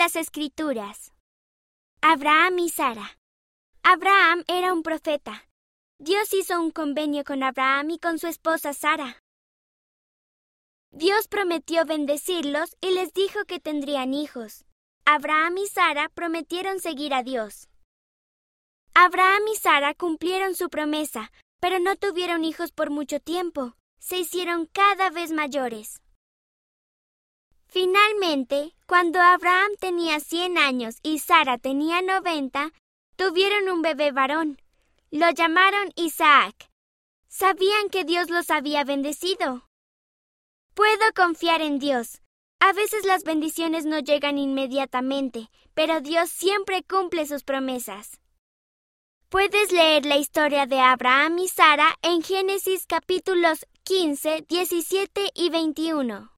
las Escrituras. Abraham y Sara. Abraham era un profeta. Dios hizo un convenio con Abraham y con su esposa Sara. Dios prometió bendecirlos y les dijo que tendrían hijos. Abraham y Sara prometieron seguir a Dios. Abraham y Sara cumplieron su promesa, pero no tuvieron hijos por mucho tiempo. Se hicieron cada vez mayores. Finalmente, cuando Abraham tenía cien años y Sara tenía noventa, tuvieron un bebé varón. Lo llamaron Isaac. Sabían que Dios los había bendecido. Puedo confiar en Dios. A veces las bendiciones no llegan inmediatamente, pero Dios siempre cumple sus promesas. Puedes leer la historia de Abraham y Sara en Génesis capítulos 15, 17 y 21.